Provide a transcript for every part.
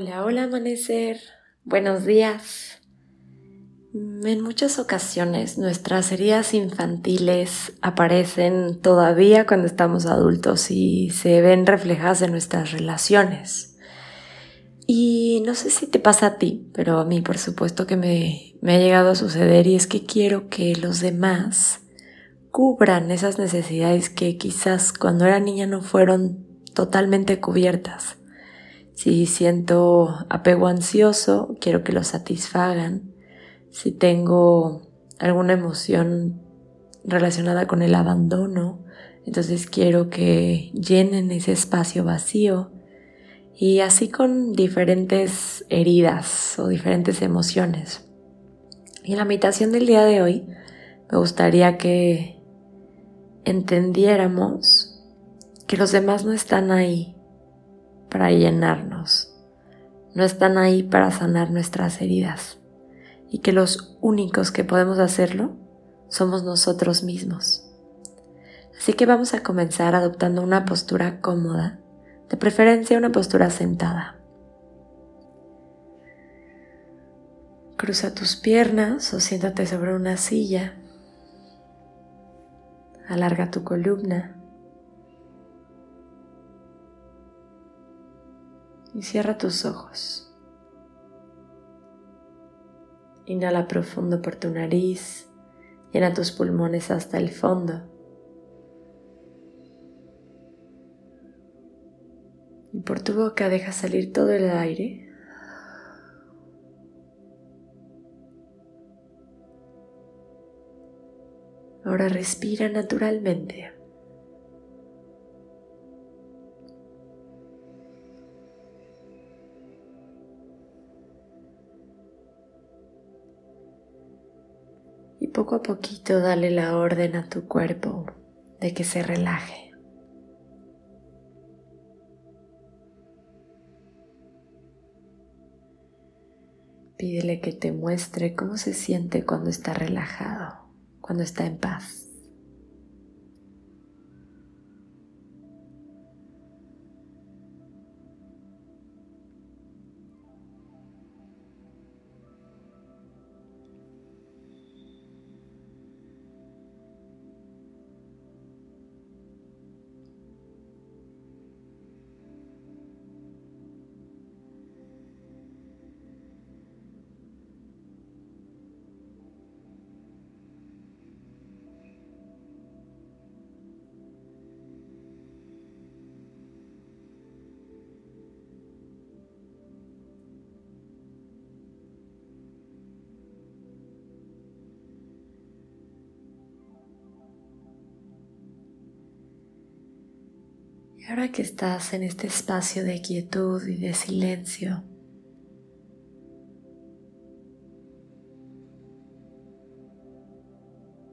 Hola, hola amanecer. Buenos días. En muchas ocasiones nuestras heridas infantiles aparecen todavía cuando estamos adultos y se ven reflejadas en nuestras relaciones. Y no sé si te pasa a ti, pero a mí por supuesto que me, me ha llegado a suceder y es que quiero que los demás cubran esas necesidades que quizás cuando era niña no fueron totalmente cubiertas. Si siento apego ansioso, quiero que lo satisfagan. Si tengo alguna emoción relacionada con el abandono, entonces quiero que llenen ese espacio vacío. Y así con diferentes heridas o diferentes emociones. Y en la meditación del día de hoy me gustaría que entendiéramos que los demás no están ahí para llenarnos, no están ahí para sanar nuestras heridas y que los únicos que podemos hacerlo somos nosotros mismos. Así que vamos a comenzar adoptando una postura cómoda, de preferencia una postura sentada. Cruza tus piernas o siéntate sobre una silla. Alarga tu columna. Y cierra tus ojos. Inhala profundo por tu nariz, llena tus pulmones hasta el fondo. Y por tu boca deja salir todo el aire. Ahora respira naturalmente. Poco a poquito dale la orden a tu cuerpo de que se relaje. Pídele que te muestre cómo se siente cuando está relajado, cuando está en paz. Ahora que estás en este espacio de quietud y de silencio,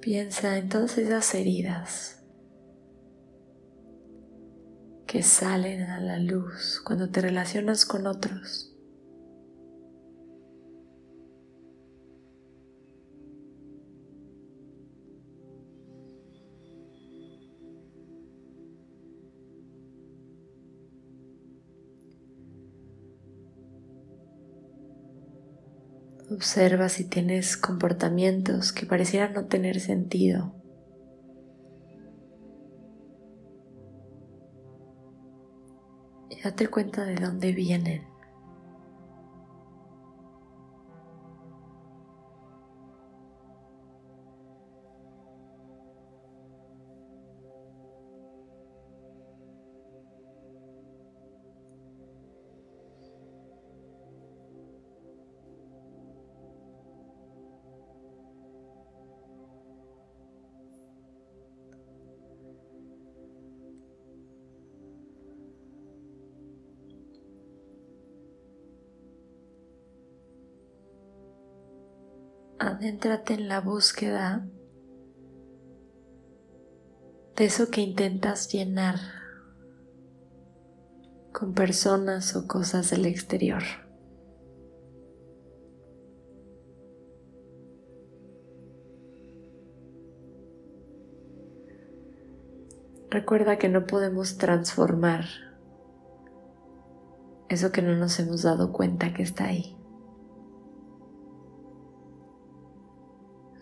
piensa en todas esas heridas que salen a la luz cuando te relacionas con otros. Observa si tienes comportamientos que parecieran no tener sentido. Y date cuenta de dónde vienen. Adéntrate en la búsqueda de eso que intentas llenar con personas o cosas del exterior. Recuerda que no podemos transformar eso que no nos hemos dado cuenta que está ahí.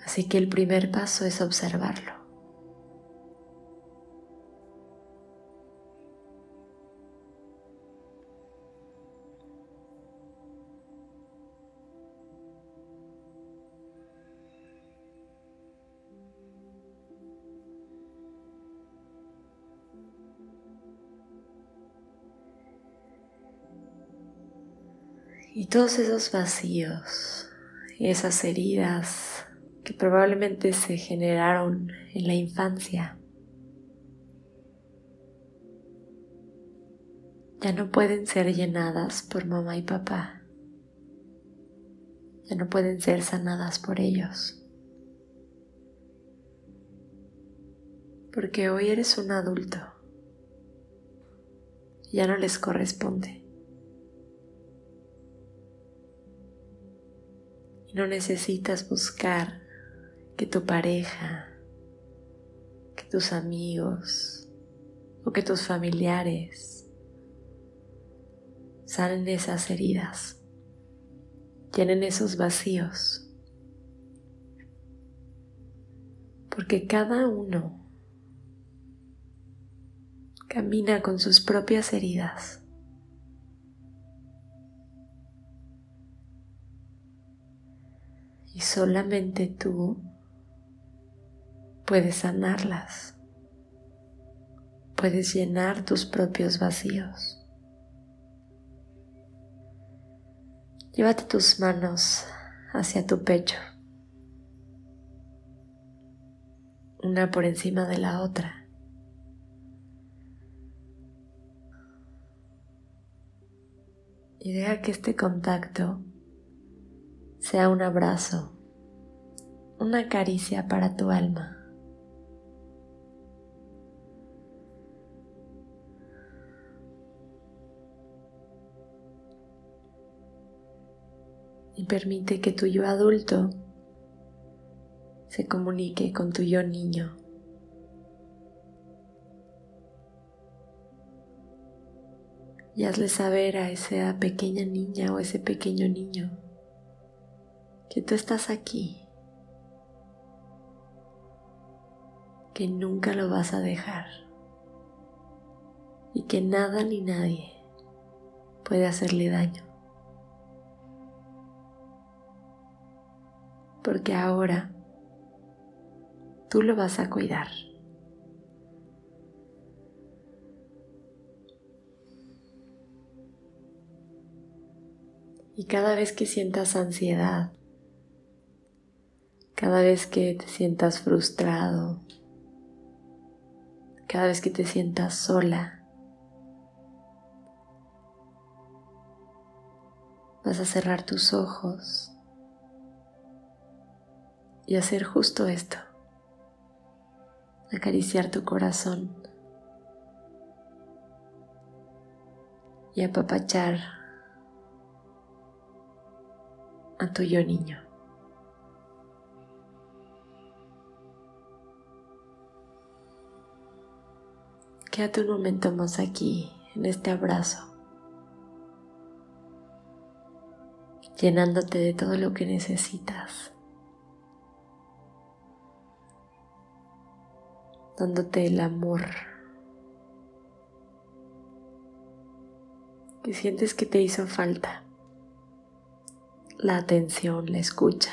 Así que el primer paso es observarlo. Y todos esos vacíos y esas heridas que probablemente se generaron en la infancia ya no pueden ser llenadas por mamá y papá. Ya no pueden ser sanadas por ellos. Porque hoy eres un adulto. Ya no les corresponde. No necesitas buscar que tu pareja, que tus amigos o que tus familiares salen esas heridas, llenen esos vacíos. Porque cada uno camina con sus propias heridas. y solamente tú puedes sanarlas, puedes llenar tus propios vacíos. Llévate tus manos hacia tu pecho, una por encima de la otra. Y deja que este contacto sea un abrazo, una caricia para tu alma. Permite que tu yo adulto se comunique con tu yo niño. Y hazle saber a esa pequeña niña o ese pequeño niño que tú estás aquí, que nunca lo vas a dejar y que nada ni nadie puede hacerle daño. Porque ahora tú lo vas a cuidar. Y cada vez que sientas ansiedad, cada vez que te sientas frustrado, cada vez que te sientas sola, vas a cerrar tus ojos y hacer justo esto, acariciar tu corazón. Y apapachar a tu yo niño. Quédate un momento más aquí, en este abrazo, llenándote de todo lo que necesitas, dándote el amor que sientes que te hizo falta, la atención, la escucha.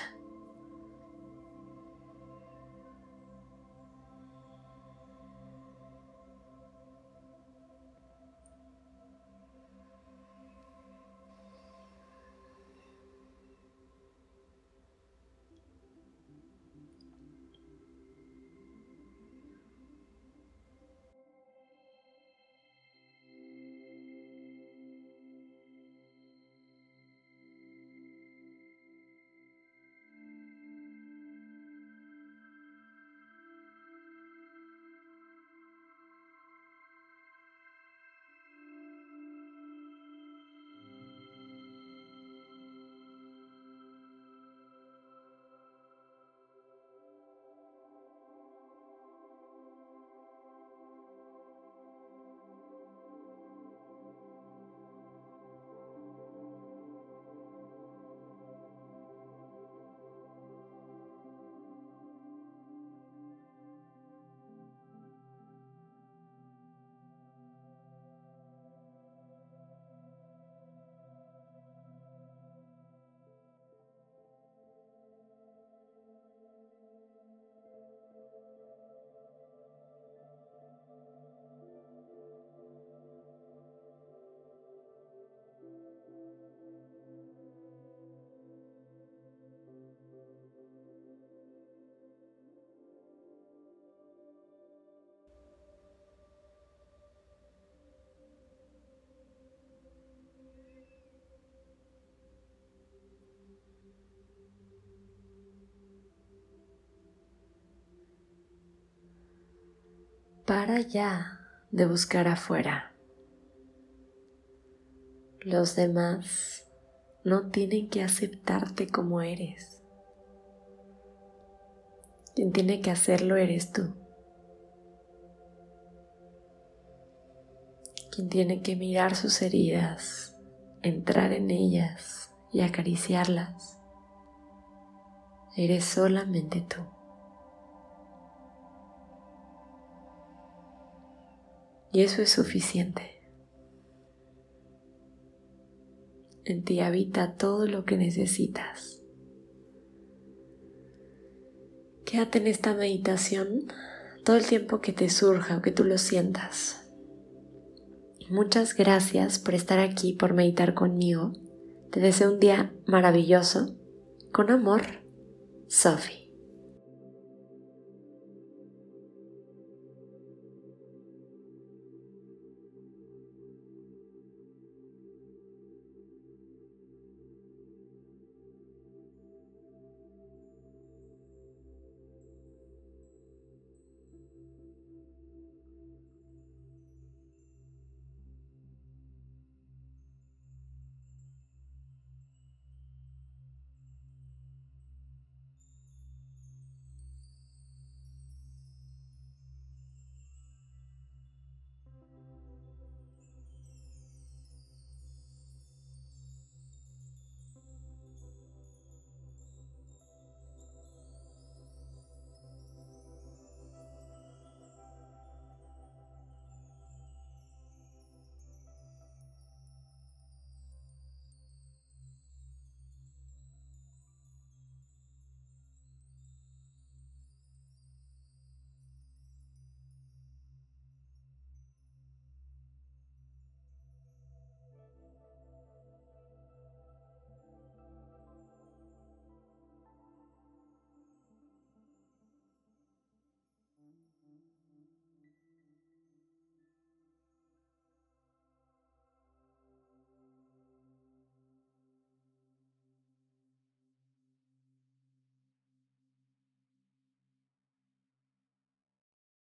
Para ya de buscar afuera. Los demás no tienen que aceptarte como eres. Quien tiene que hacerlo eres tú. Quien tiene que mirar sus heridas, entrar en ellas y acariciarlas. Eres solamente tú. Y eso es suficiente. En ti habita todo lo que necesitas. Quédate en esta meditación todo el tiempo que te surja o que tú lo sientas. Muchas gracias por estar aquí, por meditar conmigo. Te deseo un día maravilloso. Con amor, Sophie.